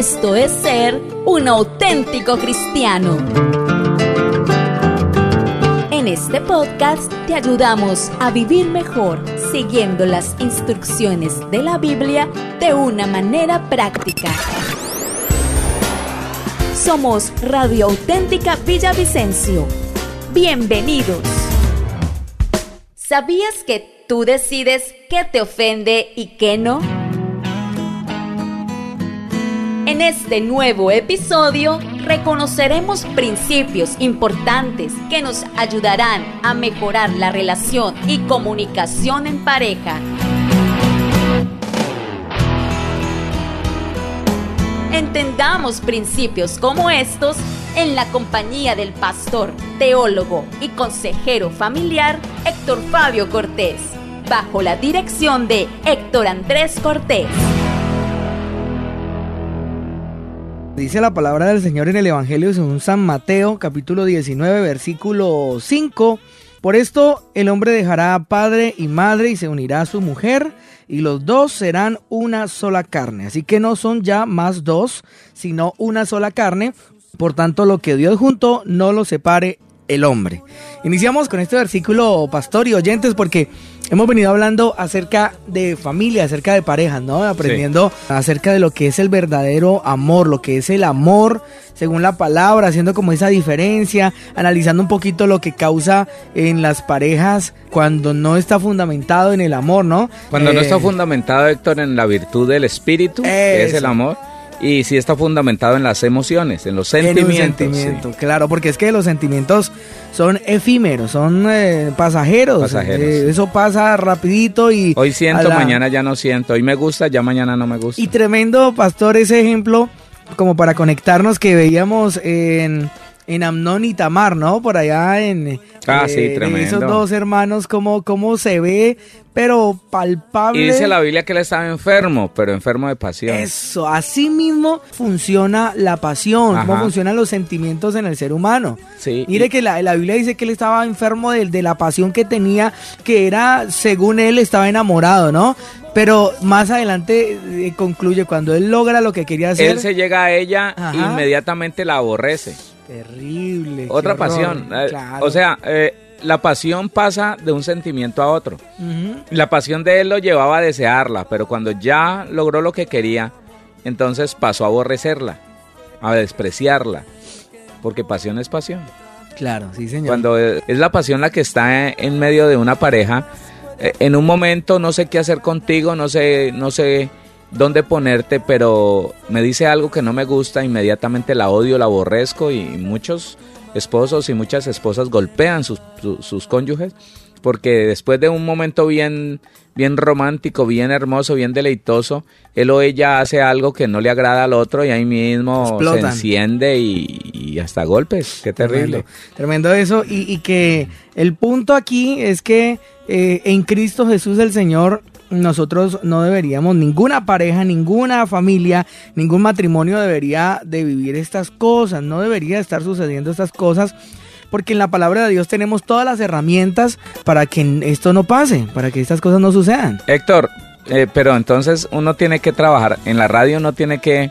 Esto es ser un auténtico cristiano. En este podcast te ayudamos a vivir mejor siguiendo las instrucciones de la Biblia de una manera práctica. Somos Radio Auténtica Villavicencio. Bienvenidos. ¿Sabías que tú decides qué te ofende y qué no? En este nuevo episodio reconoceremos principios importantes que nos ayudarán a mejorar la relación y comunicación en pareja. Entendamos principios como estos en la compañía del pastor, teólogo y consejero familiar Héctor Fabio Cortés, bajo la dirección de Héctor Andrés Cortés. Dice la palabra del Señor en el Evangelio según San Mateo, capítulo 19, versículo 5. Por esto el hombre dejará a padre y madre y se unirá a su mujer, y los dos serán una sola carne. Así que no son ya más dos, sino una sola carne. Por tanto, lo que Dios juntó, no lo separe el hombre. Iniciamos con este versículo, pastor y oyentes, porque hemos venido hablando acerca de familia, acerca de parejas, ¿no? Aprendiendo acerca de lo que es el verdadero amor, lo que es el amor según la palabra, haciendo como esa diferencia, analizando un poquito lo que causa en las parejas cuando no está fundamentado en el amor, ¿no? Cuando no está eh, fundamentado, Héctor, en la virtud del espíritu, que es el amor y sí está fundamentado en las emociones, en los sentimientos. En Claro, porque es que los sentimientos son efímeros, son eh, pasajeros. Eh, eso pasa rapidito y... Hoy siento, mañana ya no siento. Hoy me gusta, ya mañana no me gusta. Y tremendo, pastor, ese ejemplo como para conectarnos que veíamos en en Amnón y Tamar, ¿no? Por allá en, ah, sí, tremendo. esos dos hermanos, cómo, cómo se ve, pero palpable. Y dice la Biblia que él estaba enfermo, pero enfermo de pasión. Eso, así mismo funciona la pasión, cómo funcionan los sentimientos en el ser humano. Sí. Mire que la, la, Biblia dice que él estaba enfermo de, de la pasión que tenía, que era, según él, estaba enamorado, ¿no? Pero más adelante eh, concluye, cuando él logra lo que quería hacer. Él se llega a ella, inmediatamente la aborrece. Terrible. Otra pasión. Eh, o sea, eh, la pasión pasa de un sentimiento a otro. La pasión de él lo llevaba a desearla, pero cuando ya logró lo que quería, entonces pasó a aborrecerla, a despreciarla, porque pasión es pasión. Claro, sí, señor. Cuando es la pasión la que está en medio de una pareja, eh, en un momento no sé qué hacer contigo, no sé, no sé dónde ponerte, pero me dice algo que no me gusta, inmediatamente la odio, la aborrezco y muchos esposos y muchas esposas golpean sus, sus, cónyuges porque después de un momento bien, bien romántico, bien hermoso, bien deleitoso, él o ella hace algo que no le agrada al otro y ahí mismo se enciende y, hasta golpes. Qué terrible. Tremendo, eso. Y, que el punto aquí es que eh, en Cristo Jesús el Señor nosotros no deberíamos, ninguna pareja, ninguna familia, ningún matrimonio debería de vivir estas cosas, no debería estar sucediendo estas cosas, porque en la palabra de Dios tenemos todas las herramientas para que esto no pase, para que estas cosas no sucedan. Héctor, eh, pero entonces uno tiene que trabajar, en la radio uno tiene que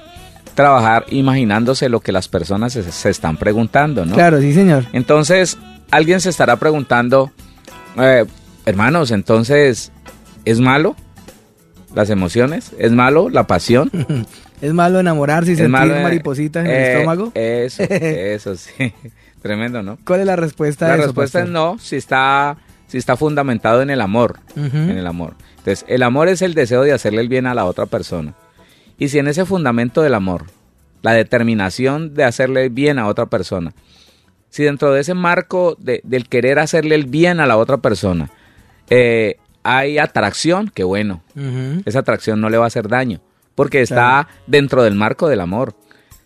trabajar imaginándose lo que las personas se, están preguntando, ¿no? Claro, sí, señor. Entonces, alguien se estará preguntando, eh, hermanos, entonces ¿Es malo las emociones? ¿Es malo la pasión? ¿Es malo enamorarse y sentir maripositas en el eh, estómago? Eso, eso sí. Tremendo, ¿no? ¿Cuál es la respuesta La respuesta es no, si está, si está fundamentado en el amor. En el amor. Entonces, el amor es el deseo de hacerle el bien a la otra persona. Y si en ese fundamento del amor, la determinación de hacerle bien a otra persona, si dentro de ese marco del querer hacerle el bien a la otra persona, eh, hay atracción, que bueno, esa atracción no le va a hacer daño, porque está dentro del marco del amor.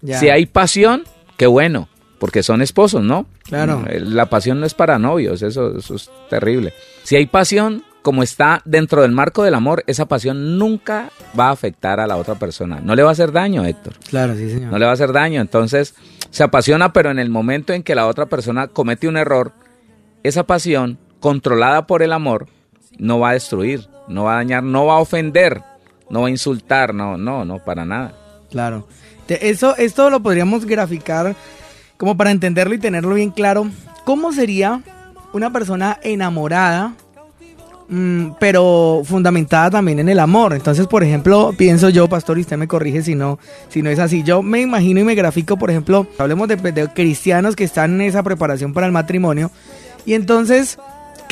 Si hay pasión, qué bueno, porque son esposos, ¿no? Claro. Eh, la pasión no es para novios, eso, eso es terrible. Si hay pasión, como está dentro del marco del amor, esa pasión nunca va a afectar a la otra persona. No le va a hacer daño, Héctor. Claro, sí, señor. No le va a hacer daño. Entonces, se apasiona, pero en el momento en que la otra persona comete un error, esa pasión, controlada por el amor, no va a destruir, no va a dañar, no va a ofender, no va a insultar, no, no, no, para nada. Claro. Eso, esto lo podríamos graficar como para entenderlo y tenerlo bien claro. ¿Cómo sería una persona enamorada, mm, pero fundamentada también en el amor? Entonces, por ejemplo, pienso yo, pastor, y usted me corrige si no, si no es así. Yo me imagino y me grafico, por ejemplo, hablemos de, de cristianos que están en esa preparación para el matrimonio. Y entonces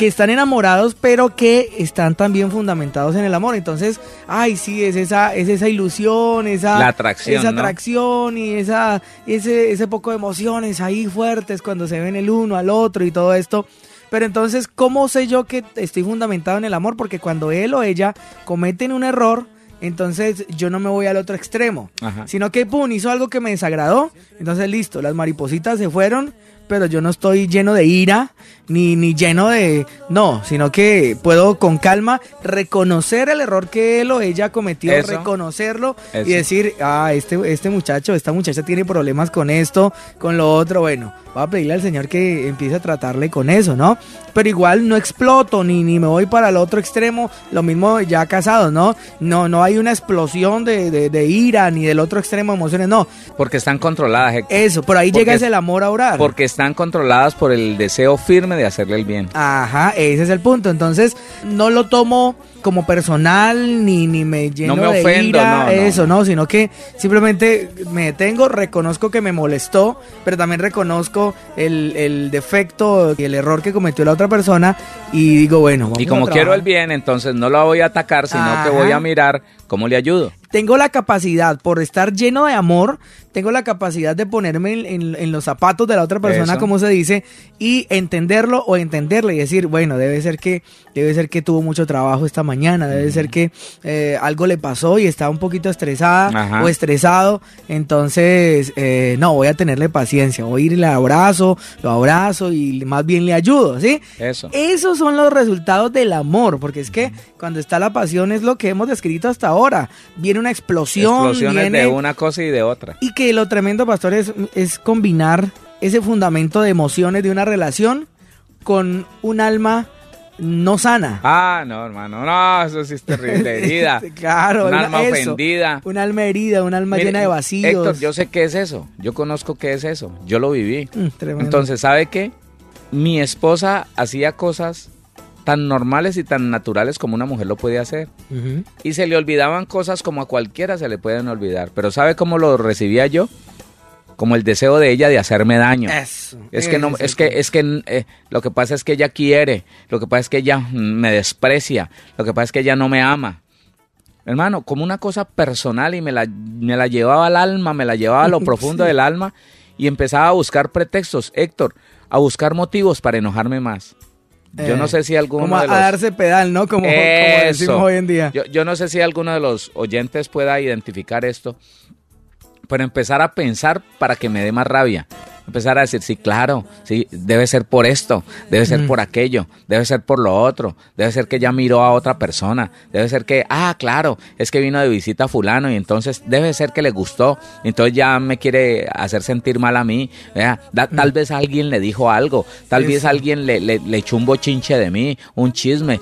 que están enamorados, pero que están también fundamentados en el amor. Entonces, ay, sí, es esa, es esa ilusión, esa, La atracción, esa atracción y esa, ese, ese poco de emociones ahí fuertes cuando se ven el uno al otro y todo esto. Pero entonces, ¿cómo sé yo que estoy fundamentado en el amor? Porque cuando él o ella cometen un error, entonces yo no me voy al otro extremo, sino que pum, hizo algo que me desagradó, entonces listo, las maripositas se fueron, pero yo no estoy lleno de ira, ni, ni lleno de... No, sino que puedo con calma reconocer el error que él o ella cometió, reconocerlo y decir, ah, este, este muchacho, esta muchacha tiene problemas con esto, con lo otro, bueno, voy a pedirle al Señor que empiece a tratarle con eso, ¿no? Pero igual no exploto, ni, ni me voy para el otro extremo, lo mismo ya casado, ¿no? No, no hay una explosión de, de, ira, ni del otro extremo de emociones, no. Porque están controladas. Eso, por ahí llega ese el amor a orar. Porque están controladas por el deseo firme de hacerle el bien. Ajá, ese es el punto. Entonces, no lo tomo como personal ni, ni me lleno no me ofendo, de eso, no. sino que simplemente me detengo, reconozco que me molestó, pero también reconozco el, el defecto y el error que cometió la otra persona y digo, bueno, vamos Y como quiero el bien, entonces no lo voy a atacar, sino que voy a mirar cómo le ayudo. Tengo la capacidad, por estar lleno de amor, tengo la capacidad de ponerme en, los zapatos de la otra persona, como se dice, y entenderlo o entenderle y decir, bueno, debe ser que, debe ser que tuvo mucho trabajo esta mañana, debe ser que eh, algo le pasó y está un poquito estresada o estresado, entonces, eh, no, voy a tenerle paciencia, voy a ir y le abrazo, lo abrazo y más bien le ayudo, ¿sí? Eso. Esos son los resultados del amor, porque es que cuando está la pasión es lo que hemos descrito hasta ahora. Viene una explosión. Explosiones de una cosa y de otra. Y que lo tremendo, pastor, es, es combinar ese fundamento de emociones de una relación con un alma no sana. Ah, no, hermano, no, eso sí es terrible, herida. claro, un alma ofendida. Un alma herida, un alma llena de vacíos. Héctor, yo sé qué es eso, yo conozco qué es eso, yo lo viví. Mm, Entonces, ¿sabe qué? Mi esposa hacía cosas tan normales y tan naturales como una mujer lo puede hacer. Y se le olvidaban cosas como a cualquiera se le pueden olvidar. Pero ¿sabe cómo lo recibía yo? Como el deseo de ella de hacerme daño. es que no, es que, es que eh, lo que pasa es que ella quiere, lo que pasa es que ella me desprecia, lo que pasa es que ella no me ama. Hermano, como una cosa personal y me la, me la llevaba al alma, me la llevaba a lo profundo del alma y empezaba a buscar pretextos, Héctor, a buscar motivos para enojarme más. Yo no eh, sé si alguno como de los... a darse pedal, ¿no? Como, decimos hoy en día. Yo, yo no sé si alguno de los oyentes pueda identificar esto, pero empezar a pensar para que me dé más rabia. Empezar a decir, sí, claro, sí, debe ser por esto, debe ser por aquello, debe ser por lo otro, debe ser que ya miró a otra persona, debe ser que, ah, claro, es que vino de visita a fulano y entonces debe ser que le gustó, entonces ya me quiere hacer sentir mal a mí, tal vez alguien le dijo algo, tal vez alguien le, le, le echó un bochinche de mí, un chisme,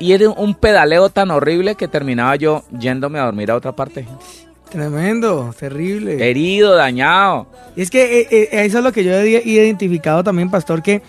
y era un pedaleo tan horrible que terminaba yo yéndome a dormir a otra parte. Tremendo, terrible. Herido, dañado. Y es que eh, eh, eso es lo que yo he identificado también, pastor, que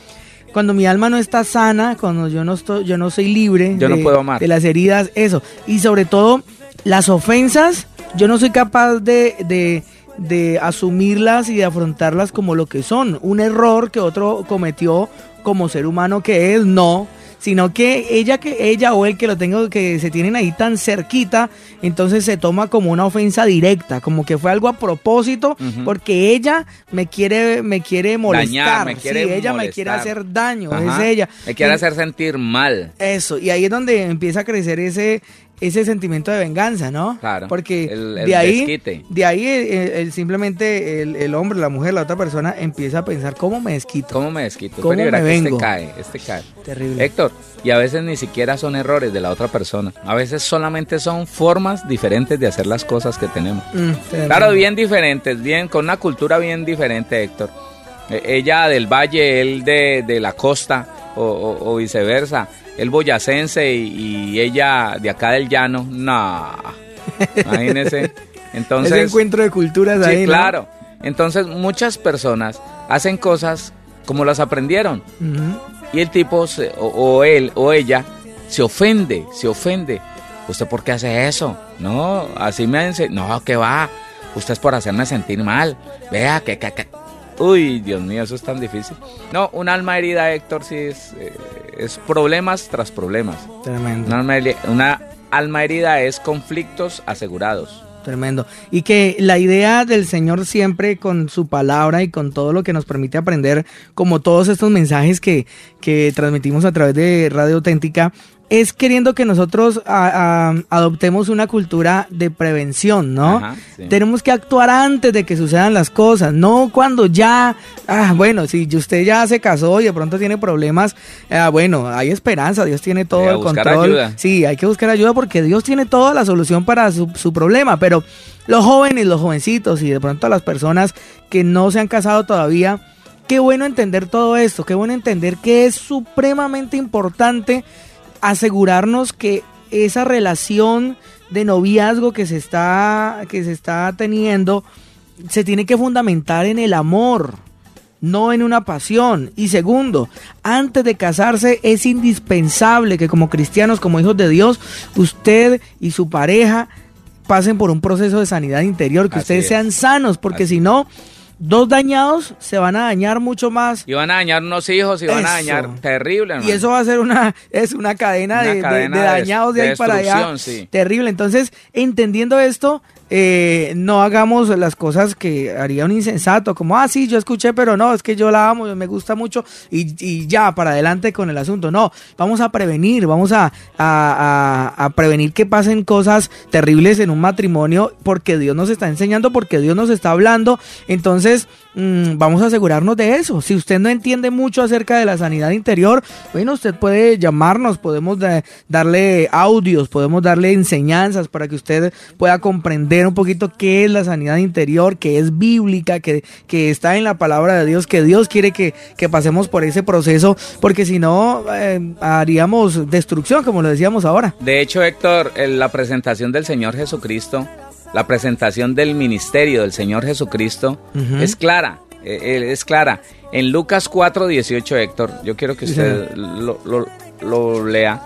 cuando mi alma no está sana, cuando yo no estoy, yo no soy libre yo de, no puedo amar. de las heridas, eso. Y sobre todo, las ofensas, yo no soy capaz de, de, de asumirlas y de afrontarlas como lo que son. Un error que otro cometió como ser humano que es, no sino que ella que ella o él que lo tengo que se tienen ahí tan cerquita, entonces se toma como una ofensa directa, como que fue algo a propósito, porque ella me quiere me quiere molestar, me quiere sí, ella me quiere hacer daño, es ella. Me quiere hacer sentir mal. Eso, y ahí es donde empieza a crecer ese ese sentimiento de venganza, ¿no? Claro. Porque de ahí, de ahí el, simplemente el, hombre, la mujer, la otra persona empieza a pensar cómo me desquito. ¿Cómo me desquito? ¿Cómo me este vengo? Este cae, este cae. Terrible. Héctor, y a veces ni siquiera son errores de la otra persona. A veces solamente son formas diferentes de hacer las cosas que tenemos. Mm, claro, bien diferentes, bien, con una cultura bien diferente, Héctor. E, ella del valle, él de, de la costa o, o viceversa el boyacense y, ella de acá del llano, no, imagínese. Entonces, Ese encuentro de culturas sí, ahí, ¿no? claro. Entonces muchas personas hacen cosas como las aprendieron y el tipo se- o, o él o ella se ofende, se ofende. ¿Usted por qué hace eso? No, así me ense- No, que va. Usted es por hacerme sentir mal. Vea que, que, que- Uy, Dios mío, eso es tan difícil. No, un alma herida, Héctor, sí es, eh, es problemas tras problemas. Tremendo. Una alma, heri- una alma herida es conflictos asegurados. Tremendo. Y que la idea del Señor siempre con su palabra y con todo lo que nos permite aprender, como todos estos mensajes que, que transmitimos a través de Radio Auténtica, es queriendo que nosotros a- a- adoptemos una cultura de prevención, ¿no? Ajá, sí. Tenemos que actuar antes de que sucedan las cosas, no cuando ya, ah, bueno, si usted ya se casó y de pronto tiene problemas, ah, bueno, hay esperanza, Dios tiene todo el control. ayuda. Sí, hay que buscar ayuda porque Dios tiene toda la solución para su, su problema, pero los jóvenes, los jovencitos y de pronto las personas que no se han casado todavía, qué bueno entender todo esto, qué bueno entender que es supremamente importante asegurarnos que esa relación de noviazgo que se está que se está teniendo se tiene que fundamentar en el amor, no en una pasión. Y segundo, antes de casarse es indispensable que como cristianos, como hijos de Dios, usted y su pareja pasen por un proceso de sanidad interior, que Así ustedes es. sean sanos, porque Así si no, dos dañados se van a dañar mucho más. Y van a dañar unos hijos y van a dañar terrible, Y hermano. eso va a ser una, es una cadena, Una de, de- cadena de de dañados de, ahí para allá. sí. Terrible. Entonces, entendiendo esto, eh, no hagamos las cosas que haría un insensato, como, ah, sí, yo escuché, pero no, es que yo la amo, me gusta mucho, y, y ya, para adelante con el asunto. No, vamos a prevenir, vamos a, a- prevenir que pasen cosas terribles en un matrimonio, porque Dios nos está enseñando, porque Dios nos está hablando. Entonces, mm, vamos a asegurarnos de eso. Si usted no entiende mucho acerca de la sanidad interior, bueno, usted puede llamarnos, podemos da- darle audios, podemos darle enseñanzas para que usted pueda comprender un poquito qué es la sanidad interior, que es bíblica, que, que está en la palabra de Dios, que Dios quiere que, que pasemos por ese proceso, porque si no, eh, haríamos destrucción, como lo decíamos ahora. De hecho, Héctor, en la presentación del Señor Jesucristo, la presentación del ministerio del Señor Jesucristo es clara, eh, eh, es clara. En Lucas 4:18, Héctor, yo quiero que Sí, usted lo, lo- lo lea.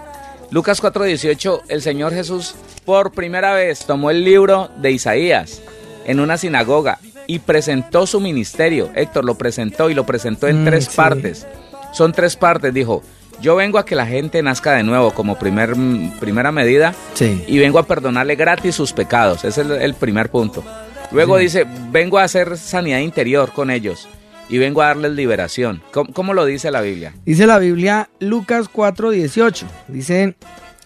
Lucas 4:18, el Señor Jesús por primera vez tomó el libro de Isaías en una sinagoga y presentó su ministerio. Héctor lo presentó y lo presentó en Mm, tres sí. partes. Son tres partes, dijo. Yo vengo a que la gente nazca de nuevo como primer, mm, primera medida Sí. y vengo a perdonarle gratis sus pecados. Ese es el, el primer punto. Luego Sí. dice, vengo a hacer sanidad interior con ellos y vengo a darles liberación. ¿Cómo, cómo lo dice la Biblia? Dice la Biblia Lucas 4:18. Dice,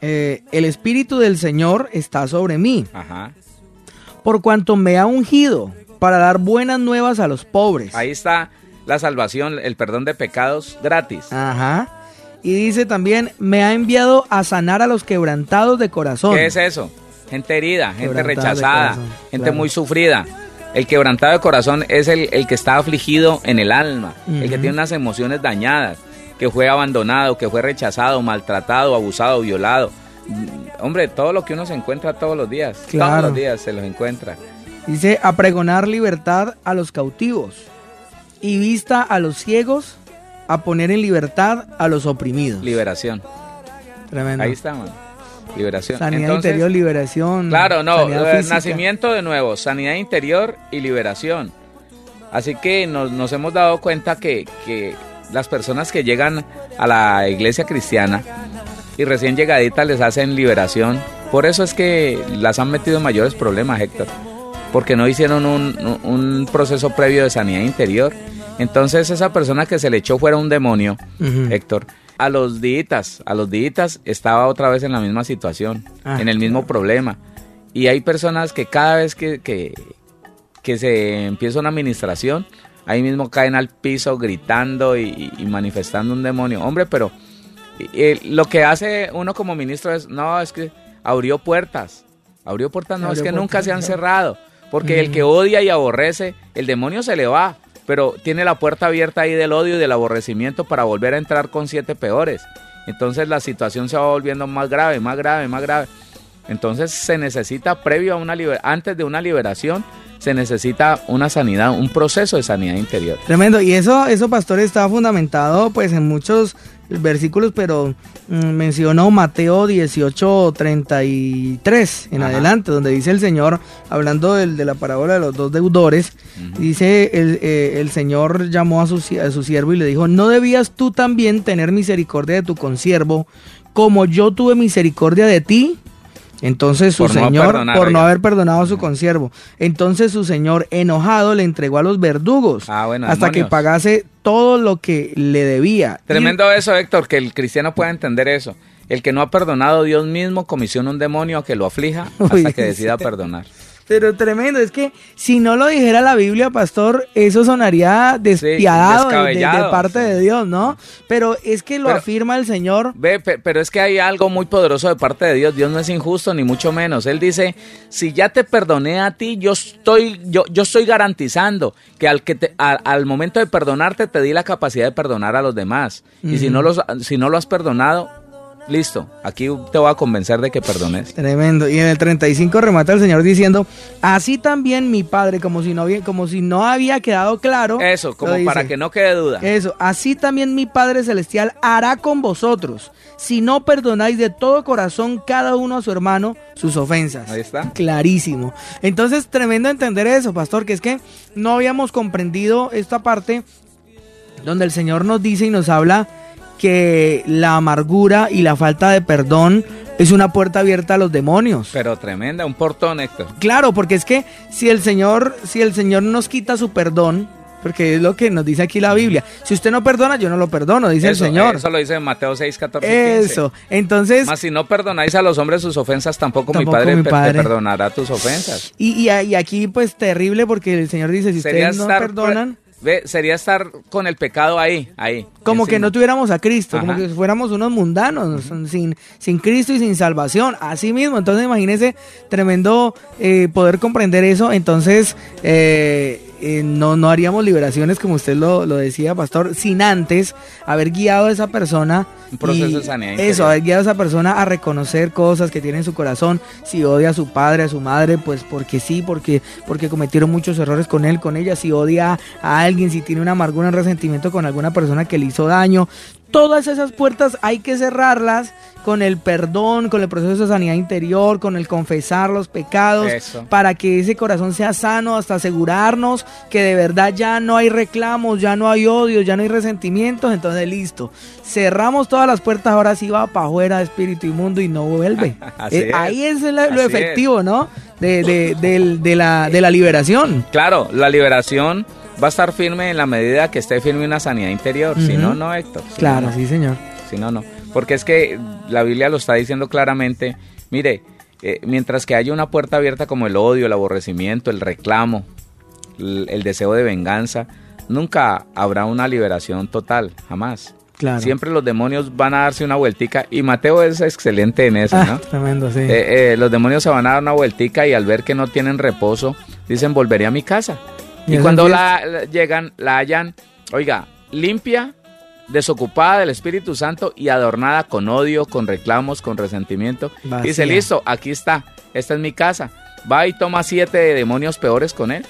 eh, el Espíritu del Señor está sobre mí, Ajá. por cuanto me ha ungido para dar buenas nuevas a los pobres. Ahí está la salvación, el perdón de pecados gratis. Ajá. Y dice también, me ha enviado a sanar a los quebrantados de corazón. ¿Qué es eso? Gente herida, gente rechazada, corazón, gente claro. muy sufrida. El quebrantado de corazón es el, el que está afligido en el alma, el que tiene unas emociones dañadas, que fue abandonado, que fue rechazado, maltratado, abusado, violado. Mm, Hombre, todo lo que uno se encuentra todos los días, todos los días se los encuentra. Dice, a pregonar libertad a los cautivos y vista a los ciegos, a poner en libertad a los oprimidos. Liberación. Tremendo. Ahí está, man. Liberación. Sanidad Entonces, interior, liberación. Claro, no, nacimiento de nuevo, sanidad interior y liberación. Así que nos, nos hemos dado cuenta que, que las personas que llegan a la iglesia cristiana y recién llegaditas les hacen liberación. Por eso es que las han metido en mayores problemas, Héctor. Porque no hicieron un- un proceso previo de sanidad interior. Entonces esa persona que se le echó fuera un demonio. Héctor, a los días, a los días estaba otra vez en la misma situación, Ah, en el mismo problema. Y hay personas que cada vez que, que, que se empieza una administración, ahí mismo caen al piso gritando y, y manifestando un demonio. Hombre, pero eh, lo que hace uno como ministro es, no, es que abrió puertas. Abrió puertas, no, Abrió es que nunca se han cerrado. Porque el que odia y aborrece, el demonio se le va. Pero tiene la puerta abierta ahí del odio y del aborrecimiento para volver a entrar con siete peores. Entonces la situación se va volviendo más grave, más grave, más grave. Entonces se necesita previo a una antes de una liberación se necesita una sanidad, un proceso de sanidad interior. Tremendo. Y eso, eso pastor, está fundamentado pues en muchos versículos, pero mm, mencionó Mateo 18, 33 en adelante, donde dice el Señor, hablando de la parábola de los dos deudores, dice el, eh, el, Señor llamó a su, a su siervo y le dijo, ¿no debías tú también tener misericordia de tu consiervo, como yo tuve misericordia de ti? Entonces su señor, por no haber perdonado a su consiervo, entonces su señor enojado le entregó a los verdugos ah, hasta que pagase todo lo que le debía. Tremendo eso, Héctor, que el cristiano pueda entender eso. El que no ha perdonado, Dios mismo comisiona un demonio que lo aflija hasta que decida perdonar. Pero tremendo, es que si no lo dijera la Biblia, pastor, eso sonaría despiadado de, parte de Dios, ¿no? Pero es que lo afirma el Señor. Ve, pero es que hay algo muy poderoso de parte de Dios. Dios no es injusto ni mucho menos. Él dice, si ya te perdoné a ti, yo estoy, yo, yo estoy garantizando que al que te, al momento de perdonarte te di la capacidad de perdonar a los demás. Y si no los, si no lo has perdonado, listo, aquí te voy a convencer de que perdones. Tremendo. Y en el 35 remata el Señor diciendo, así también mi Padre, como si no había, como si no había quedado claro. Eso, como para que no quede duda. Eso, así también mi Padre Celestial hará con vosotros, si no perdonáis de todo corazón cada uno a su hermano sus ofensas. Ahí está. Clarísimo. Entonces, tremendo entender eso, pastor, que es que no habíamos comprendido esta parte donde el Señor nos dice y nos habla que la amargura y la falta de perdón es una puerta abierta a los demonios. Pero tremenda, un portón, Héctor. Claro, porque es que si el Señor, si el Señor nos quita su perdón, porque es lo que nos dice aquí la Biblia. Si usted no perdona, yo no lo perdono, dice el Señor. Eso lo dice en Mateo 6, 14. Eso, entonces. Más si no perdonáis a los hombres sus ofensas, tampoco, mi, padre te perdonará tus ofensas. Y, y, aquí, pues, terrible, porque el Señor dice: si ustedes no perdonan. Ve, sería estar con el pecado ahí, ahí. Como que no tuviéramos a Cristo, como que fuéramos unos mundanos, sin, sin Cristo y sin salvación. Así mismo, entonces imagínese tremendo eh, poder comprender eso. Entonces, eh, eh, no, no haríamos liberaciones, como usted lo, decía, pastor, sin antes haber guiado a esa persona. Un proceso de. Eso, haber guiado a esa persona a reconocer cosas que tiene en su corazón. Si odia a su padre, a su madre, pues porque sí, porque, porque cometieron muchos errores con él, con ella. Si odia a alguien, si tiene una amargura, un resentimiento con alguna persona que le hizo daño. Todas esas puertas hay que cerrarlas con el perdón, con el proceso de sanidad interior, con el confesar los pecados, para que ese corazón sea sano, hasta asegurarnos que de verdad ya no hay reclamos, ya no hay odio, ya no hay resentimientos, entonces listo. Cerramos todas las puertas, ahora sí va para afuera espíritu inmundo y no vuelve. Eh, ahí es lo, efectivo, ¿no? De, de, la, de la liberación. Claro, la liberación va a estar firme en la medida que esté firme una sanidad interior. Si no, no, Héctor. claro, sí, señor. Si no, no. Porque es que la Biblia lo está diciendo claramente. Mire, eh, mientras que haya una puerta abierta como el odio, el aborrecimiento, el reclamo, el, deseo de venganza, nunca habrá una liberación total, jamás. Claro. Siempre los demonios van a darse una vueltica y Mateo es excelente en eso, ¿no? Ah, tremendo, sí. Eh, eh, los demonios se van a dar una vueltica y al ver que no tienen reposo, dicen volveré a mi casa. Y, cuando la, llegan, la hallan, oiga, limpia, desocupada del Espíritu Santo y adornada con odio, con reclamos, con resentimiento. Dice, listo, aquí está, esta es mi casa. Va y toma siete demonios peores con él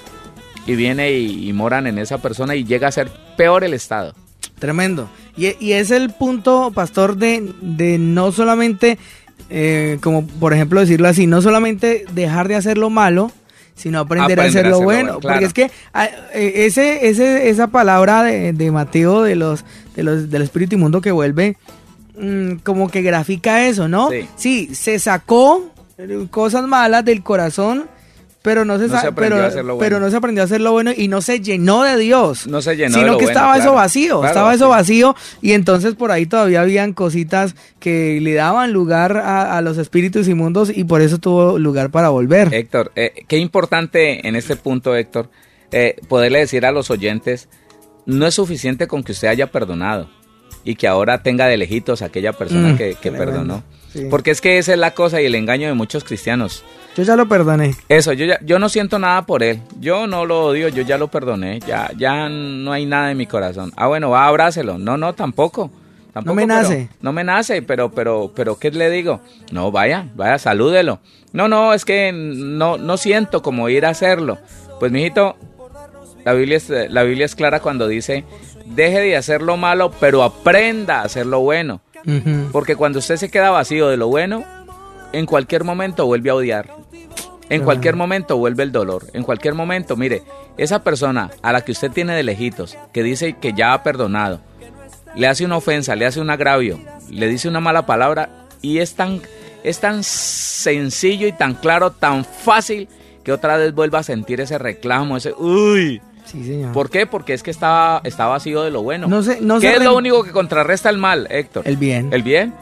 y viene y, moran en esa persona y llega a ser peor el estado. Tremendo. Y, es el punto, pastor, de, de no solamente, eh, como por ejemplo decirlo así, no solamente dejar de hacer lo malo, sino aprender, a hacer lo bueno. Porque es que ah, eh, ese, ese, esa palabra de, de, Mateo de los, de los del espíritu inmundo que vuelve, mm, como que grafica eso, ¿no? Sí. se sacó cosas malas del corazón pero no se, aprendió a hacer lo bueno. pero no se aprendió a hacer lo bueno y no se llenó de Dios. No se llenó sino que estaba eso vacío, estaba eso vacío y entonces por ahí todavía habían cositas que le daban lugar a, los espíritus inmundos y por eso tuvo lugar para volver. Héctor, eh, qué importante en este punto, Héctor, eh, poderle decir a los oyentes, no es suficiente con que usted haya perdonado y que ahora tenga de lejitos a aquella persona mm, que, perdonó. Porque es que esa es la cosa y el engaño de muchos cristianos. Yo ya lo perdoné. Eso, yo ya, yo no siento nada por él. Yo no lo odio, yo ya lo perdoné. Ya, ya no hay nada en mi corazón. Ah, bueno, va, abrácelo. No, no, tampoco. Tampoco, me pero- nace. no me nace, pero, pero, pero, ¿qué le digo? No, vaya, vaya, salúdelo. No, no, es que no, no siento como ir a hacerlo. Pues, mijito, la Biblia es, la Biblia es clara cuando dice, deje de hacer lo malo, pero aprenda a hacer lo bueno. Porque cuando usted se queda vacío de lo bueno, en cualquier momento vuelve a odiar. En cualquier momento vuelve el dolor. En cualquier momento, mire, esa persona a la que usted tiene de lejitos, que dice que ya ha perdonado, le hace una ofensa, le hace un agravio, le dice una mala palabra y es tan, es tan sencillo y tan claro, tan fácil que otra vez vuelva a sentir ese reclamo, ese uy. Sí, señor. ¿Por qué? Porque es que está, está vacío de lo bueno. No sé- no ¿Qué es lo único que contrarresta el mal, Héctor? El bien. El bien.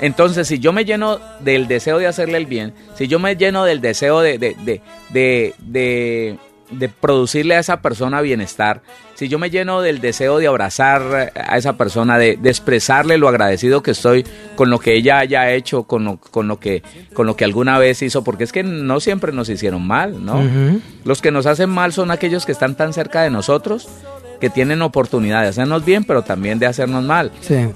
Entonces, si yo me lleno del deseo de hacerle el bien, si yo me lleno del deseo de, de, de, de, de- producirle a esa persona bienestar, si yo me lleno del deseo de abrazar a esa persona, de, de expresarle lo agradecido que estoy con lo que ella haya hecho, con lo, con lo que, con lo que alguna vez hizo, porque es que no siempre nos hicieron mal, ¿no? Los que nos hacen mal son aquellos que están tan cerca de nosotros que tienen oportunidad de hacernos bien, pero también de hacernos mal. Sí.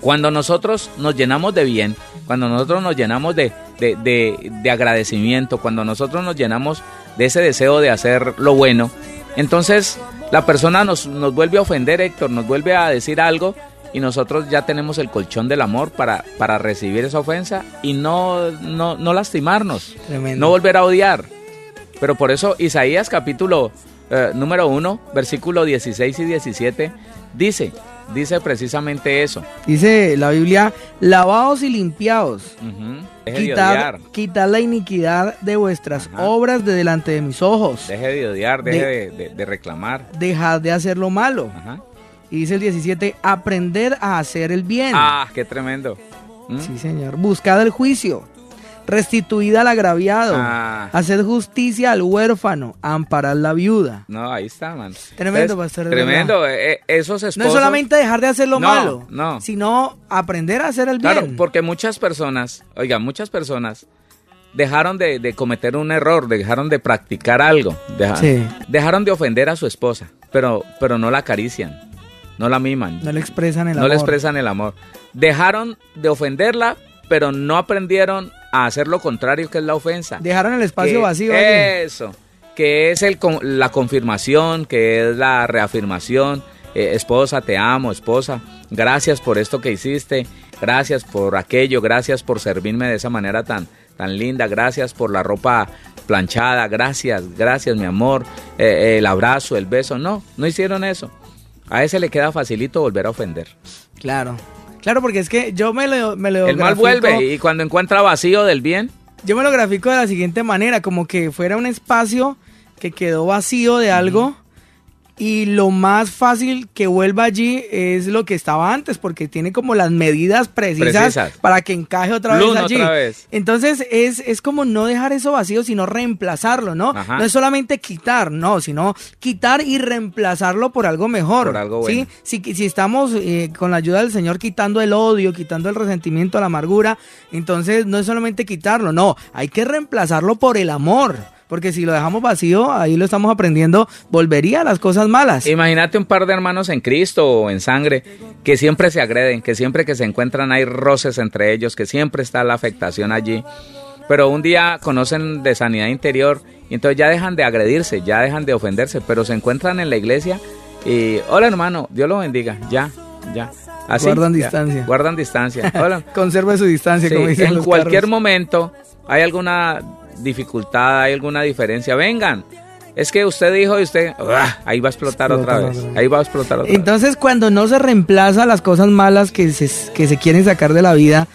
Cuando nosotros nos llenamos de bien, cuando nosotros nos llenamos de, de, de- de agradecimiento, cuando nosotros nos llenamos de ese deseo de hacer lo bueno, entonces la persona nos, nos vuelve a ofender, Héctor, nos vuelve a decir algo y nosotros ya tenemos el colchón del amor para, para recibir esa ofensa y no, no, no lastimarnos, Tremendo. no volver a odiar. Pero por eso Isaías capítulo eh, número 1, versículo 16 y 17, dice, dice precisamente eso. Dice la Biblia, lavaos y. Deje de Quitad, odiar. quitad la iniquidad de vuestras Ajá. obras de delante de mis ojos. Deje de odiar, deje De- de, de- de reclamar. Dejad de hacer lo malo. Ajá. Y dice el 17, aprender a hacer el bien. Ah, qué tremendo. ¿Mm? Sí, señor. Buscad el juicio. Restituid al agraviado. Ah. Haced justicia al huérfano. Amparad la viuda. No, ahí está, man. Tremendo, pastor, Tremendo. eh, eh, esos No esposos. es solamente dejar de hacer lo No, malo, no. sino aprender a hacer el Claro, bien. porque muchas personas, oiga, muchas personas dejaron de, de cometer un error, dejaron de practicar algo, Sí. dejaron de ofender a su esposa, pero, pero no la acarician, no la miman, No le expresan el no amor. le expresan el amor. Dejaron de ofenderla, pero no aprendieron a hacer lo contrario, que es la ofensa. Dejaron el espacio que- vacío. Eso, que es el, la confirmación, que es la reafirmación. Eh, esposa, te amo, esposa. Gracias por esto que hiciste. Gracias por aquello. Gracias por servirme de esa manera tan, tan linda. Gracias por la ropa planchada. Gracias, gracias, mi amor. Eh, el abrazo, el beso. No, no hicieron eso. A ese le queda facilito volver a ofender. Claro. Claro, porque es que yo me lo, me lo El mal grafico- vuelve y cuando encuentra vacío del bien, Yo me lo grafico de la siguiente manera, como que fuera un espacio que quedó vacío de algo y lo más fácil que vuelva allí es lo que estaba antes, porque tiene como las medidas precisas, Precisas. para que encaje otra vez allí. otra vez. Entonces es, es como no dejar eso vacío, sino reemplazarlo, ¿no? Ajá. No es solamente quitar, no, sino quitar y reemplazarlo por algo mejor. Por algo bueno. ¿sí? Si, si estamos eh, con la ayuda del Señor quitando el odio, quitando el resentimiento, la amargura, entonces no es solamente quitarlo, no, hay que reemplazarlo por el amor. Porque si lo dejamos vacío, ahí lo estamos aprendiendo, volvería a las cosas malas. Imagínate un par de hermanos en Cristo o en sangre que siempre se agreden, que siempre que se encuentran hay roces entre ellos, que siempre está la afectación allí. Pero un día conocen de sanidad interior y entonces ya dejan de agredirse, ya dejan de ofenderse, pero se encuentran en la iglesia y, hola hermano, Dios lo bendiga, ya, ya. Así, Guardan ya, distancia. Guardan distancia. Hola. Conserva su distancia, Sí, como dicen en los cualquier carros. momento hay alguna dificultad, hay alguna diferencia, vengan. Es que usted dijo y usted, ¡ah! ahí va a explotar otra vez. otra vez. Ahí va a explotar otra vez. Entonces, cuando no se reemplaza las cosas malas que se, que se quieren sacar de la vida,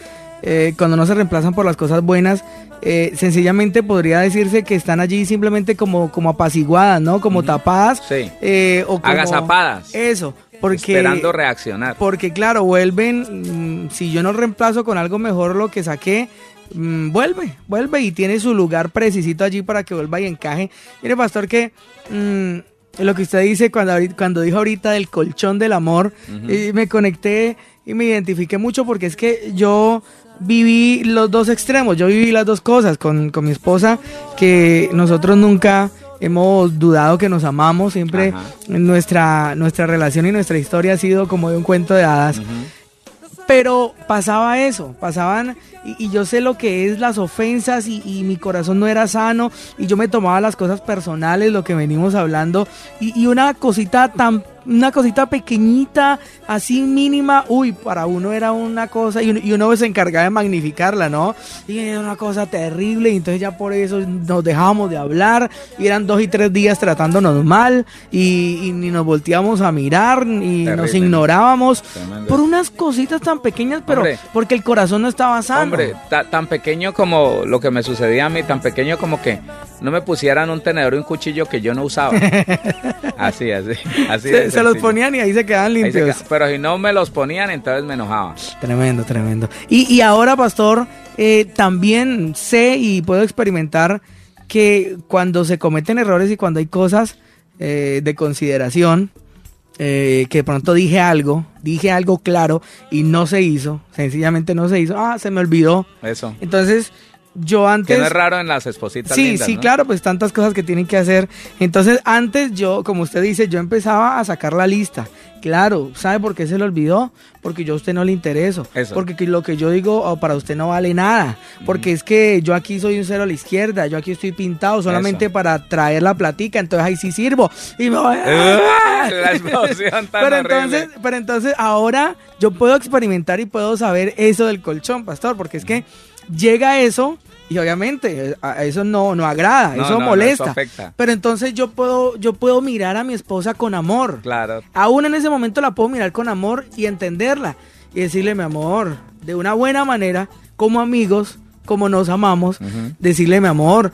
eh, cuando no se reemplazan por las cosas buenas, eh, sencillamente podría decirse que están allí simplemente como, como apaciguadas, ¿no? Como tapadas. Sí. eh, o como- Agazapadas. Eso, porque... Esperando reaccionar. Porque claro, vuelven, mm, si yo no reemplazo con algo mejor lo que saqué, mm, vuelve, vuelve y tiene su lugar precisito allí para que vuelva y encaje. Mire, pastor, que mm, lo que usted dice cuando, cuando dijo ahorita del colchón del amor, y me conecté y me identifiqué mucho porque es que yo viví los dos extremos, yo viví las dos cosas con, con mi esposa, que nosotros nunca hemos dudado que nos amamos, siempre Ajá. nuestra, nuestra relación y nuestra historia ha sido como de un cuento de hadas. Pero pasaba eso, pasaban, y, yo sé lo que es las ofensas y, y, mi corazón no era sano y yo me tomaba las cosas personales, lo que venimos hablando, y, y una cosita tan una cosita pequeñita, así mínima, uy, para uno era una cosa, y uno, se encargaba de magnificarla, ¿no? Y era una cosa terrible, y entonces ya por eso nos dejábamos de hablar, y eran dos y tres días tratándonos mal, y, ni nos volteábamos a mirar, y nos ignorábamos, por unas cositas tan pequeñas, pero porque el corazón no estaba sano. Hombre, tan pequeño como lo que me sucedía a mí, tan pequeño como que no me pusieran un tenedor y un cuchillo que yo no usaba. así, así, así. Se, se los ponían y ahí se quedaban limpios. pero si no me los ponían, entonces me enojaba. Tremendo, tremendo. Y, y ahora, pastor, eh, también sé y puedo experimentar que cuando se cometen errores y cuando hay cosas eh, de consideración, eh, que de pronto dije algo, dije algo claro y no se hizo, sencillamente no se hizo, ah, se me olvidó. Eso. Entonces, yo antes... Que no es raro en las espositas Sí, sí, claro, pues tantas cosas que tienen que hacer. Entonces, antes yo, como usted dice, yo empezaba a sacar la lista. Claro, ¿sabe por qué se le olvidó? Porque yo a usted no le intereso. Porque lo que yo digo oh, para usted no vale nada. Porque es que yo aquí soy un cero a la izquierda. Yo aquí estoy pintado solamente para traer la platica. Entonces ahí sí sirvo. Y me voy La explosión tan pero entonces, pero entonces ahora yo puedo experimentar y puedo saber eso del colchón, pastor. Porque es que llega eso y obviamente a eso no, no agrada, eso molesta. pero entonces yo puedo, yo puedo mirar a mi esposa con amor. Claro. Aún en ese momento la puedo mirar con amor y entenderla. Y decirle, mi amor, de una buena manera, como amigos, como nos amamos, decirle, mi amor,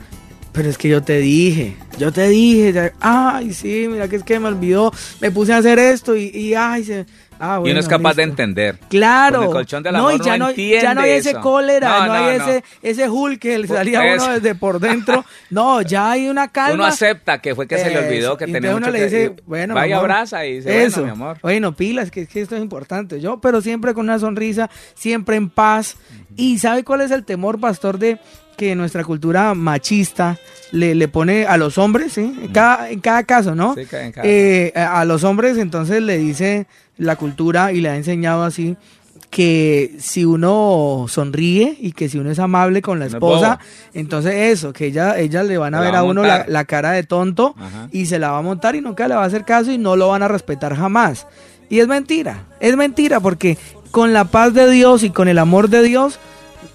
pero es que yo te dije, yo te dije, ay, sí, mira que es que me olvidó, me puse a hacer esto y, y ay, se, Ah, y uno es capaz de entender. Claro. el colchón de no, y ya no, ya no hay ese cólera, no, hay ese, ese Hulk que le salía uno desde por dentro. No, ya hay una calma. Uno acepta que fue que se le olvidó que tenía uno le dice, bueno, vaya abraza y dice, Eso. bueno, mi amor. Bueno, pilas, que, que, esto es importante. Yo, pero siempre con una sonrisa, siempre en paz. Y ¿sabe cuál es el temor, pastor, de que nuestra cultura machista le, le pone a los hombres, ¿sí? en, cada, en cada caso, ¿no? Sí, en cada eh, a los hombres entonces le dice la cultura y le ha enseñado así que si uno sonríe y que si uno es amable con la esposa, entonces eso, que ella, ellas le van a ver a, uno la, cara de tonto y se la va a montar y nunca le va a hacer caso y no lo van a respetar jamás. Y es mentira, es mentira porque con la paz de Dios y con el amor de Dios,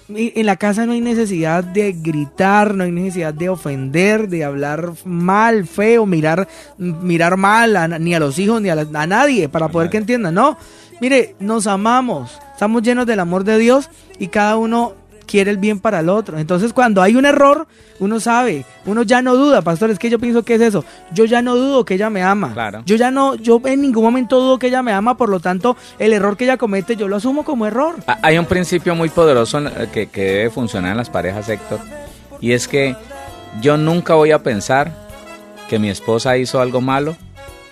en la casa no hay necesidad de gritar, no hay necesidad de ofender, de hablar mal, feo, mirar, mirar mal ni a los hijos ni a, nadie para poder que entiendan. No, mire, nos amamos, estamos llenos del amor de Dios y cada uno quiere el bien para el otro. Entonces cuando hay un error, uno sabe, uno ya no duda, pastor, es que yo pienso que es eso. Yo ya no dudo que ella me ama. Claro. Yo ya no, yo en ningún momento dudo que ella me ama, por lo tanto, el error que ella comete yo lo asumo como error. Ah, hay un principio muy poderoso que, que debe funcionar en las parejas, Héctor, y es que yo nunca voy a pensar que mi esposa hizo algo malo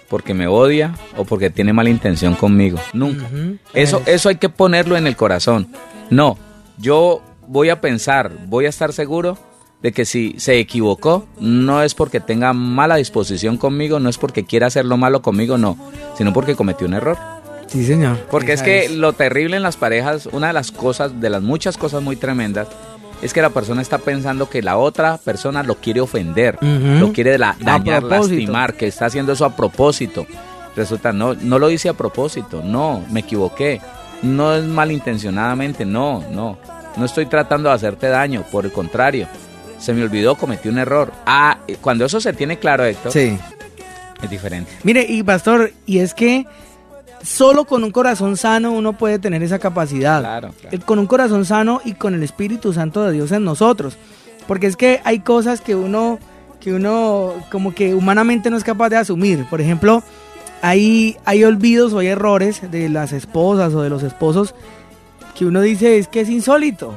porque me odia o porque tiene mala intención conmigo. Nunca. Eso, eso hay que ponerlo en el corazón. No, yo voy a pensar, voy a estar seguro de que si se equivocó, no es porque tenga mala disposición conmigo, no es porque quiera hacer lo malo conmigo, no, sino porque cometió un error. Sí, señor. Porque es que lo terrible en las parejas, una de las cosas, de las muchas cosas muy tremendas, es que la persona está pensando que la otra persona lo quiere ofender, lo quiere dañar, lastimar, que está haciendo eso a propósito. Resulta, no, no lo hice a propósito, no, me equivoqué, no es malintencionadamente, no, no. No estoy tratando de hacerte daño, por el contrario. Se me olvidó, cometí un error. Ah, cuando eso se tiene claro, Héctor, sí. es diferente. Mire, y pastor, y es que solo con un corazón sano uno puede tener esa capacidad. Claro, Con un corazón sano y con el Espíritu Santo de Dios en nosotros. Porque es que hay cosas que uno, que uno como que humanamente no es capaz de asumir. Por ejemplo, hay, hay olvidos o hay errores de las esposas o de los esposos que uno dice es que es insólito.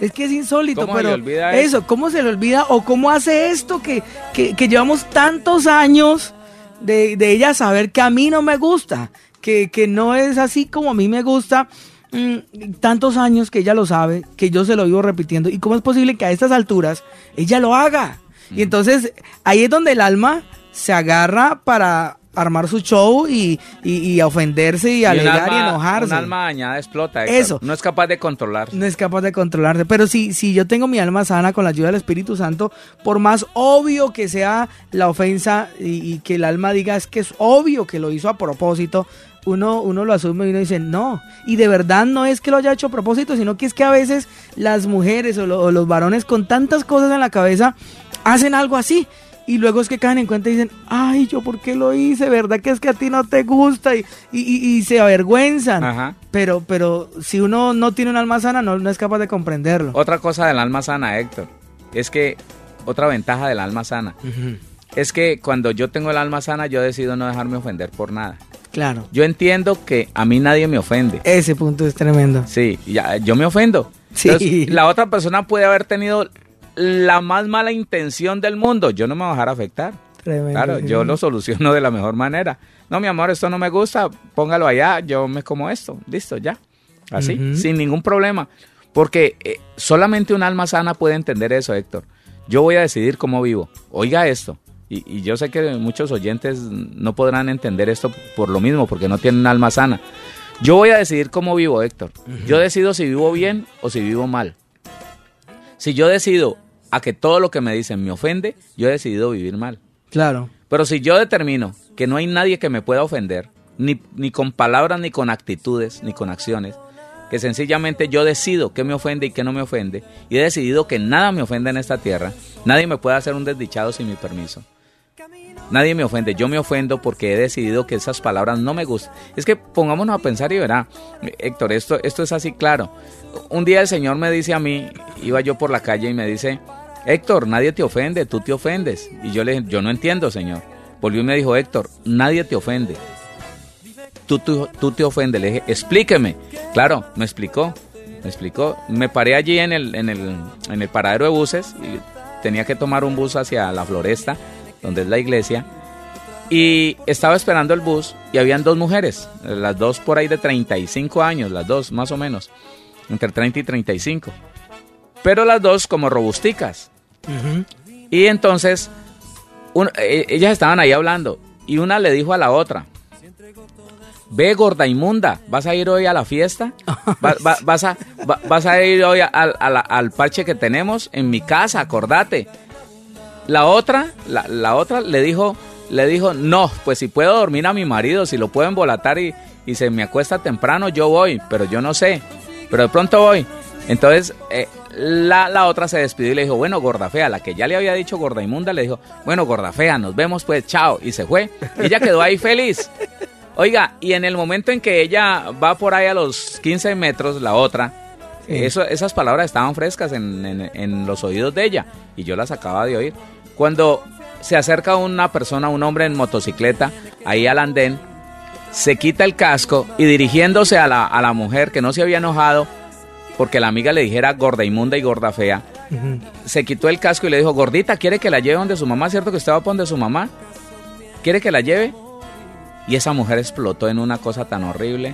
Es que es insólito, pero eso? ¿cómo se le olvida? ¿O cómo hace esto que, que, llevamos tantos años de, de, ella saber que a mí no me gusta? Que, que no es así como a mí me gusta. Mm, tantos años que ella lo sabe, que yo se lo vivo repitiendo. ¿Y cómo es posible que a estas alturas ella lo haga? Y entonces ahí es donde el alma se agarra para armar su show y, y, a ofenderse y, alegar y enojarse. Un alma dañada explota. Eso. No es capaz de controlarse. No es capaz de controlarse. Pero si, si yo tengo mi alma sana con la ayuda del Espíritu Santo, por más obvio que sea la ofensa y, que el alma diga es que es obvio que lo hizo a propósito, uno, uno lo asume y uno dice, no. Y de verdad no es que lo haya hecho a propósito, sino que es que a veces las mujeres o, o los varones con tantas cosas en la cabeza hacen algo así y luego es que caen en cuenta y dicen, ay, yo por qué lo hice, ¿verdad? Que es que a ti no te gusta y, y, se avergüenzan. Pero, pero si uno no tiene un alma sana, no, no es capaz de comprenderlo. Otra cosa del alma sana, Héctor, es que otra ventaja del alma sana es que cuando yo tengo el alma sana, yo decido no dejarme ofender por nada. Claro. Yo entiendo que a mí nadie me ofende. Ese punto es tremendo. Sí, ya, yo me ofendo. Sí. la otra persona puede haber tenido la más mala intención del mundo, yo no me voy a dejar afectar. claro, yo lo soluciono de la mejor manera. No, mi amor, esto no me gusta, póngalo allá, yo me como esto, listo, ya. Así, sin ningún problema. Porque eh, solamente un alma sana puede entender eso, Héctor. Yo voy a decidir cómo vivo. Oiga esto. Y, yo sé que muchos oyentes no podrán entender esto por lo mismo, porque no tienen alma sana. Yo voy a decidir cómo vivo, Héctor. Yo decido si vivo bien o si vivo mal. Si yo decido a que todo lo que me dicen me ofende, yo he decidido vivir mal. Claro. Pero si yo determino que no hay nadie que me pueda ofender, ni, ni con palabras, ni con actitudes, ni con acciones, que sencillamente yo decido qué me ofende y qué no me ofende, y he decidido que nada me ofende en esta tierra, nadie me puede hacer un desdichado sin mi permiso. Nadie me ofende, yo me ofendo porque he decidido que esas palabras no me gustan. Es que pongámonos a pensar y verá, Héctor, esto, esto es así claro. Un día el Señor me dice a mí, iba yo por la calle y me dice, Héctor, nadie te ofende, tú te ofendes. Y yo le dije, yo no entiendo, Señor. Volvió y me dijo, Héctor, nadie te ofende. Tú, tú, te ofendes. Le dije, explíqueme. Claro, me explicó, me explicó. Me paré allí en el, en el, en el paradero de buses y tenía que tomar un bus hacia la floresta donde es la iglesia, y estaba esperando el bus y habían dos mujeres, las dos por ahí de 35 años, las dos más o menos, entre 30 y 35, pero las dos como robusticas. Y entonces, e, ellas estaban ahí hablando y una le dijo a la otra, ve gorda inmunda, ¿vas a ir hoy a la fiesta? vas, a, ¿Vas a ir hoy al, al parche que tenemos en mi casa? Acordate. La otra, la, otra le dijo, le dijo, no, pues si puedo dormir a mi marido, si lo puedo embolatar y, y se me acuesta temprano, yo voy, pero yo no sé, pero de pronto voy. Entonces, eh, la, la, otra se despidió y le dijo, bueno, gorda fea, la que ya le había dicho gorda inmunda, le dijo, bueno, gorda fea, nos vemos pues, chao, y se fue. Ella quedó ahí feliz. Oiga, y en el momento en que ella va por ahí a los 15 metros, la otra, eso, esas palabras estaban frescas en, en, los oídos de ella y yo las acababa de oír. Cuando se acerca una persona, un hombre en motocicleta, ahí al andén, se quita el casco y dirigiéndose a la, a la mujer que no se había enojado porque la amiga le dijera gorda inmunda y gorda fea, se quitó el casco y le dijo, gordita, ¿quiere que la lleve donde su mamá? ¿Cierto que usted va a donde su mamá? ¿Quiere que la lleve? Y esa mujer explotó en una cosa tan horrible.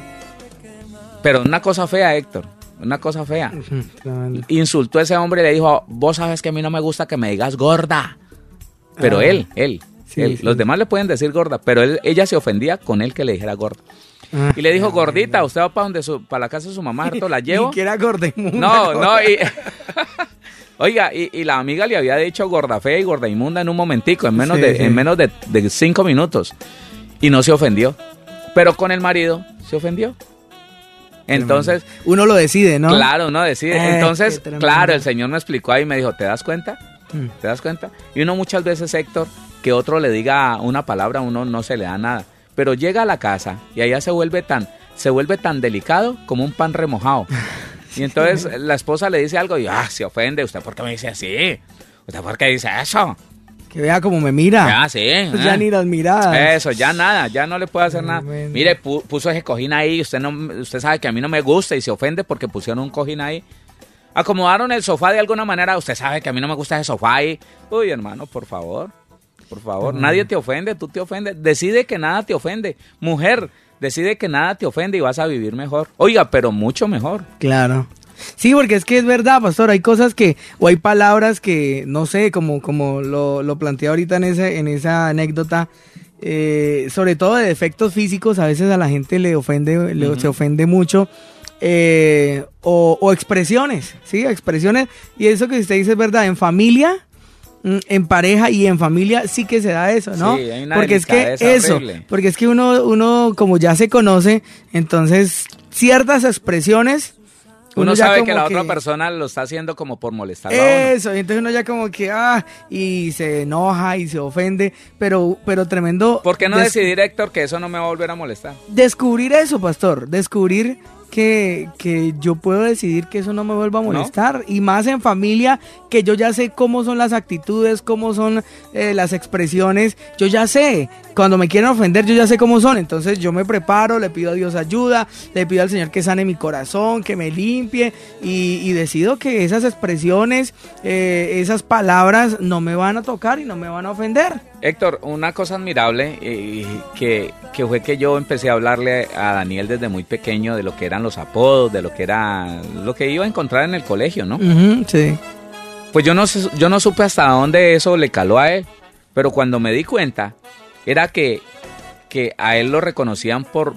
Pero una cosa fea, Héctor una cosa fea. Insultó a ese hombre y le dijo, vos sabes que a mí no me gusta que me digas gorda. Pero ah. él, él, los demás le pueden decir gorda, pero él, ella se ofendía con él que le dijera gorda. Y le dijo, gordita, usted va para donde su, para la casa de su mamá, ¿harto la llevo? y que era. No, no, y... Oiga, y, la amiga le había dicho gorda fea y gorda inmunda en un momentico, en menos, de, en menos de cinco minutos. Y no se ofendió. Pero con el marido se ofendió. Entonces. Uno lo decide, ¿no? Claro, uno decide. Eh, Entonces, claro, el Señor me explicó ahí y me dijo, ¿te das cuenta? Mm. ¿Te das cuenta? Y uno muchas veces, Héctor, que otro le diga una palabra, uno no se le da nada. Pero llega a la casa y allá se vuelve tan, se vuelve tan delicado como un pan remojado. Y entonces la esposa le dice algo y ah, se ofende. ¿Usted por qué me dice así? ¿Usted por qué dice eso? Que vea cómo me mira. Ya, sí. ya ni las miradas. Eso, ya nada, ya no le puedo hacer nada. Mire, puso ese cojín ahí, usted no, usted sabe que a mí no me gusta y se ofende porque pusieron un cojín ahí. Acomodaron el sofá de alguna manera, usted sabe que a mí no me gusta ese sofá ahí. Uy, hermano, por favor, por favor, nadie te ofende, tú te ofendes. Decide que nada te ofende. Mujer, decide que nada te ofende y vas a vivir mejor. Oiga, pero mucho mejor. Claro. Sí, porque es que es verdad, pastor, hay cosas que, o hay palabras que, no sé, como, como lo, lo planteé ahorita en, ese, en esa anécdota, eh, sobre todo de defectos físicos, a veces a la gente le ofende, le, se ofende mucho. Eh, o, expresiones, ¿sí? Expresiones. Y eso que usted dice es verdad, en familia, en pareja y en familia sí que se da eso, ¿no? Sí, hay una porque es que eso, horrible. porque es que uno, uno como ya se conoce, entonces ciertas expresiones uno, sabe que la otra persona lo está haciendo como por molestar a uno. Eso, y entonces uno ya como que, ah, y se enoja y se ofende, pero, pero tremendo. ¿Por qué no des- decidir, Héctor, que eso no me va a volver a molestar? Descubrir eso, pastor, descubrir que, que yo puedo decidir que eso no me vuelva a molestar, y más en familia, que yo ya sé cómo son las actitudes, cómo son eh, las expresiones, yo ya sé, cuando me quieren ofender, yo ya sé cómo son, entonces yo me preparo, le pido a Dios ayuda, le pido al Señor que sane mi corazón, que me limpie, y, y decido que esas expresiones, eh, esas palabras no me van a tocar y no me van a ofender. Héctor, una cosa admirable eh, que, que fue que yo empecé a hablarle a Daniel desde muy pequeño de lo que eran los apodos, de lo que era lo que iba a encontrar en el colegio, ¿no? Sí. Pues yo no, yo no supe hasta dónde eso le caló a él, pero cuando me di cuenta era que, que a él lo reconocían por,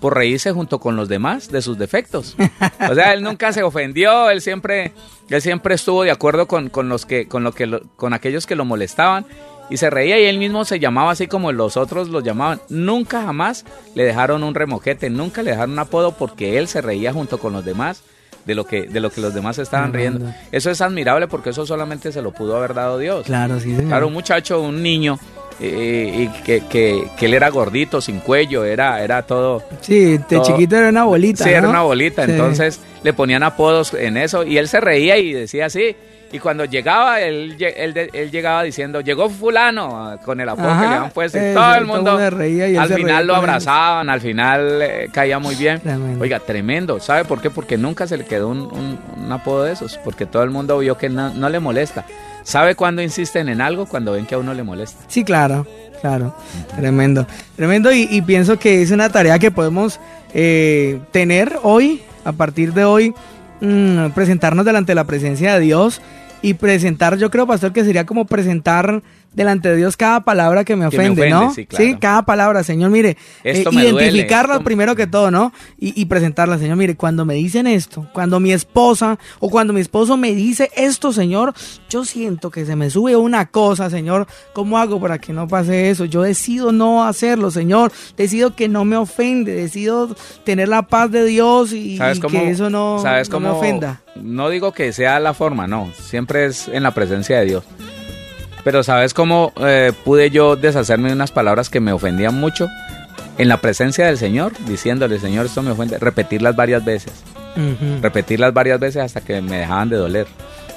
por reírse junto con los demás de sus defectos. O sea, él nunca se ofendió, él siempre, él siempre estuvo de acuerdo con, con los que, con lo que con aquellos que lo molestaban y se reía y él mismo se llamaba así como los otros lo llamaban. Nunca jamás le dejaron un remojete, nunca le dejaron un apodo porque él se reía junto con los demás de lo que, de lo que los demás estaban riendo. Eso es admirable porque eso solamente se lo pudo haber dado Dios. Claro, sí, señor. Claro, un muchacho, un niño, eh, y que, que, que él era gordito, sin cuello, era, era todo. Sí, de todo- chiquito era una bolita. Sí, era una bolita, Sí. entonces le ponían apodos en eso y él se reía y decía así. Y cuando llegaba, él, él, él llegaba diciendo, llegó fulano, con el apodo Ajá, que le habían puesto. Y eso, todo el mundo, reía y al final lo abrazaban, al final eh, caía muy bien. Tremendo. Oiga, tremendo. ¿Sabe por qué? Porque nunca se le quedó un, un- un apodo de esos. Porque todo el mundo vio que no, no le molesta. ¿Sabe cuándo insisten en algo? Cuando ven que a uno le molesta. Sí, claro, claro. Tremendo. Tremendo y, y pienso que es una tarea que podemos eh, tener hoy, a partir de hoy, mm, presentarnos delante de la presencia de Dios y presentar, yo creo, pastor, que sería como presentar delante de Dios cada palabra que me Que me ofende, ¿no? sí, claro. cada palabra, Señor, mire, Esto eh, duele, identificarla primero que todo, ¿no? Y, y presentarla, Señor, mire, cuando me dicen esto, cuando mi esposa o cuando mi esposo me dice esto, Señor, yo siento que se me sube una cosa, Señor, ¿cómo hago para que no pase eso? Yo decido no hacerlo, Señor, decido que no me ofende, decido tener la paz de Dios y, ¿Sabes y cómo? que eso no, ¿sabes no me ofenda. No digo que sea la forma, no. Siempre es en la presencia de Dios. Pero ¿sabes cómo eh, pude yo deshacerme de unas palabras que me ofendían mucho? En la presencia del Señor, diciéndole, Señor, esto me ofende. Repetirlas varias veces. Repetirlas varias veces hasta que me dejaban de doler.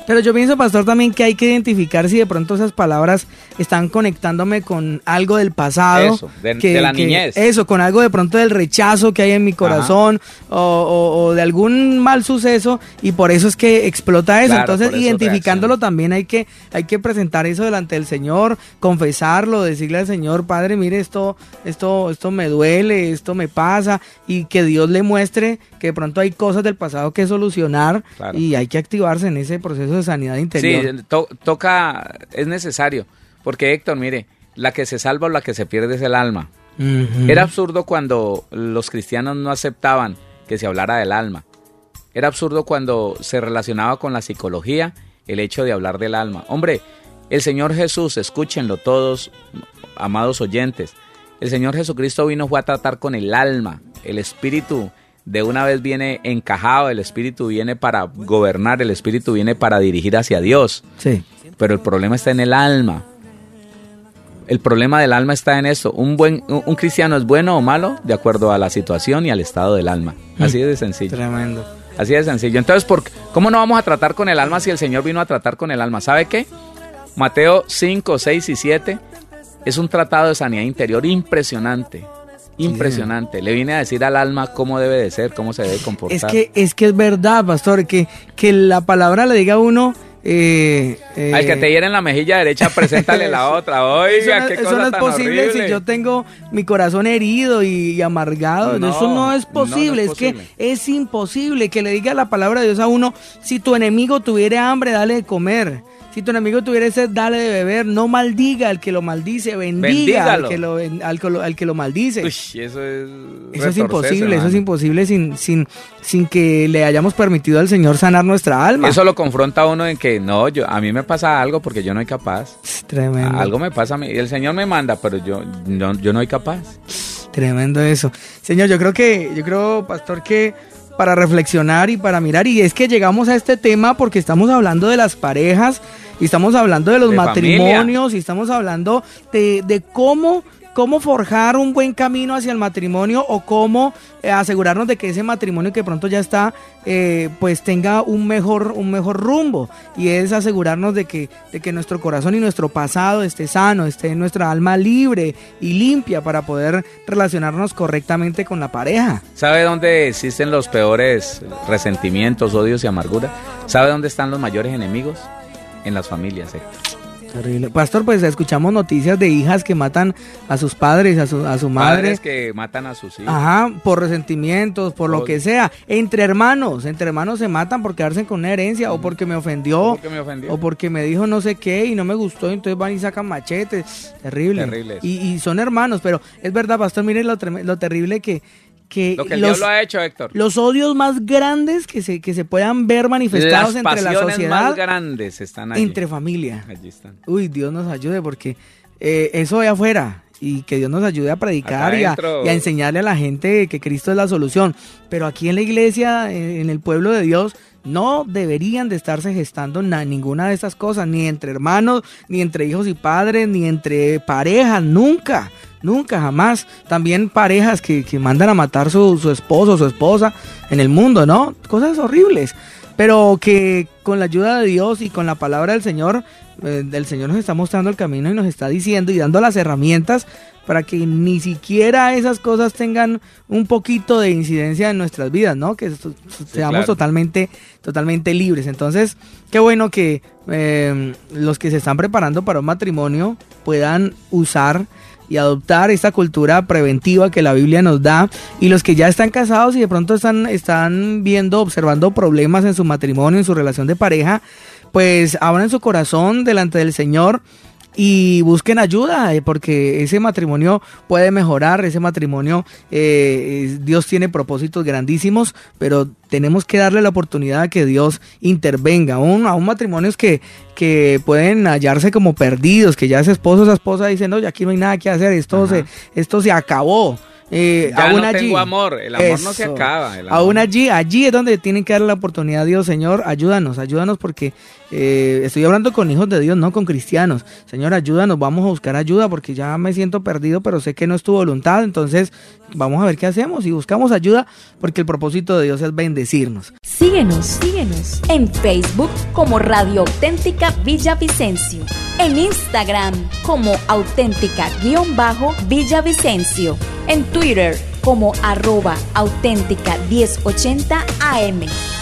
Pero yo pienso, pastor, también que hay que identificar si de pronto esas palabras están conectándome con algo del pasado. Eso, de- de la niñez. Eso, con algo de pronto del rechazo que hay en mi corazón o, o- o de algún mal suceso y por eso es que explota eso. Claro, Entonces, eso identificándolo reacciona. también hay que, hay que presentar eso delante del Señor, confesarlo, decirle al Señor, Padre, mire, esto, esto, esto me duele, esto me pasa y que Dios le muestre que de pronto hay cosas del pasado que solucionar Claro. y hay que activarse en ese proceso de sanidad interior. Sí, to- toca, es necesario. Porque Héctor, mire, la que se salva o la que se pierde es el alma. Era absurdo cuando los cristianos no aceptaban que se hablara del alma. Era absurdo cuando se relacionaba con la psicología el hecho de hablar del alma. Hombre, el Señor Jesús, escúchenlo todos, amados oyentes, el Señor Jesucristo vino fue a tratar con el alma, el espíritu de una vez viene encajado, el espíritu viene para gobernar, el espíritu viene para dirigir hacia Dios. Sí. Pero el problema está en el alma. El problema del alma está en esto. Un buen, un cristiano es bueno o malo de acuerdo a la situación y al estado del alma. Así de sencillo. Tremendo. Así de sencillo. Entonces, ¿por qué- ¿cómo no vamos a tratar con el alma si el Señor vino a tratar con el alma? ¿Sabe qué? Mateo 5, 6 y 7 es un tratado de sanidad interior impresionante. Impresionante. Le vine a decir al alma cómo debe de ser, cómo se debe comportar. Es que, es que es verdad, pastor, que, que la palabra le diga a uno. Eh, eh, Al que te hiere en la mejilla derecha, preséntale la otra. Oiga, eso no, qué eso cosa no es tan posible horrible. si yo tengo mi corazón herido y, y amargado. No, eso no es posible. es es, que es imposible que le diga la palabra de Dios a uno: si tu enemigo tuviera hambre, dale de comer. Si tu enemigo tuviera sed, dale de beber. No maldiga al que lo maldice, bendiga al que lo, al, que lo maldice. Uy, eso es. Eso es imposible, eso es imposible sin, sin, sin que le hayamos permitido al Señor sanar nuestra alma. Eso lo confronta a uno en que no, yo a mí me pasa algo porque yo no soy capaz. Tremendo. Algo me pasa a mí. El Señor me manda, pero yo no, yo no soy capaz. Tremendo eso. Señor, yo creo que, yo creo, pastor, que para reflexionar y para mirar. Y es que llegamos a este tema porque estamos hablando de las parejas y estamos hablando de los matrimonios y estamos hablando de, de cómo cómo forjar un buen camino hacia el matrimonio o cómo eh, asegurarnos de que ese matrimonio que pronto ya está, eh, pues tenga un mejor, un mejor rumbo. Y es asegurarnos de que, de que nuestro corazón y nuestro pasado esté sano, esté nuestra alma libre y limpia para poder relacionarnos correctamente con la pareja. ¿Sabe dónde existen los peores resentimientos, odios y amargura? ¿Sabe dónde están los mayores enemigos? En las familias, Héctor. Terrible. Pastor, pues escuchamos noticias de hijas que matan a sus padres, a su, a su madre. Padres que matan a sus hijos. Ajá, por resentimientos, por lo que sea. Entre hermanos, entre hermanos se matan por quedarse con una herencia o porque me ofendió. O porque me ofendió. O porque me dijo no sé qué y no me gustó, entonces van y sacan machetes. Terrible. Terrible. Y, y, son hermanos, pero es verdad, Pastor, miren lo, lo terrible que que, lo que el los, ha hecho, Héctor. Los odios más grandes que se, que se puedan ver manifestados entre la sociedad. más grandes están ahí. Entre familia. Allí están. Uy, Dios nos ayude porque eh, eso de afuera y que Dios nos ayude a predicar y a, enseñarle a la gente que Cristo es la solución. Pero aquí en la iglesia, en el pueblo de Dios, no deberían de estarse gestando ninguna de estas cosas, ni entre hermanos, ni entre hijos y padres, ni entre parejas, nunca. Nunca, jamás. También parejas que, mandan a matar su, su esposo o su esposa en el mundo, ¿no? Cosas horribles. Pero que con la ayuda de Dios y con la palabra del Señor, eh, el Señor nos está mostrando el camino y nos está diciendo y dando las herramientas para que ni siquiera esas cosas tengan un poquito de incidencia en nuestras vidas, ¿no? Que seamos totalmente, totalmente libres. Entonces, qué bueno que eh, los que se están preparando para un matrimonio puedan usar y adoptar esta cultura preventiva que la Biblia nos da. Y los que ya están casados y de pronto están, están viendo, observando problemas en su matrimonio, en su relación de pareja, pues abran su corazón delante del Señor y busquen ayuda, eh, porque ese matrimonio puede mejorar, ese matrimonio, eh, Dios tiene propósitos grandísimos, pero tenemos que darle la oportunidad a que Dios intervenga. Aún, a un matrimonios que, que pueden hallarse como perdidos, que ya ese esposo, esa esposa dicen, no, ya aquí no hay nada que hacer, esto, se, esto se acabó. Eh, aún allí, tengo amor, el amor no se acaba. Aún allí, allí es donde tienen que darle la oportunidad a Dios, Señor, ayúdanos, ayúdanos porque eh, estoy hablando con hijos de Dios, no con cristianos. Señor, ayúdanos, vamos a buscar ayuda porque ya me siento perdido, pero sé que no es tu voluntad, entonces vamos a ver qué hacemos y buscamos ayuda porque el propósito de Dios es bendecirnos. Síguenos, síguenos en Facebook como Radio Auténtica Villavicencio, en Instagram como auténtica-villavicencio, en Twitter como arroba auténtica 1080 AM,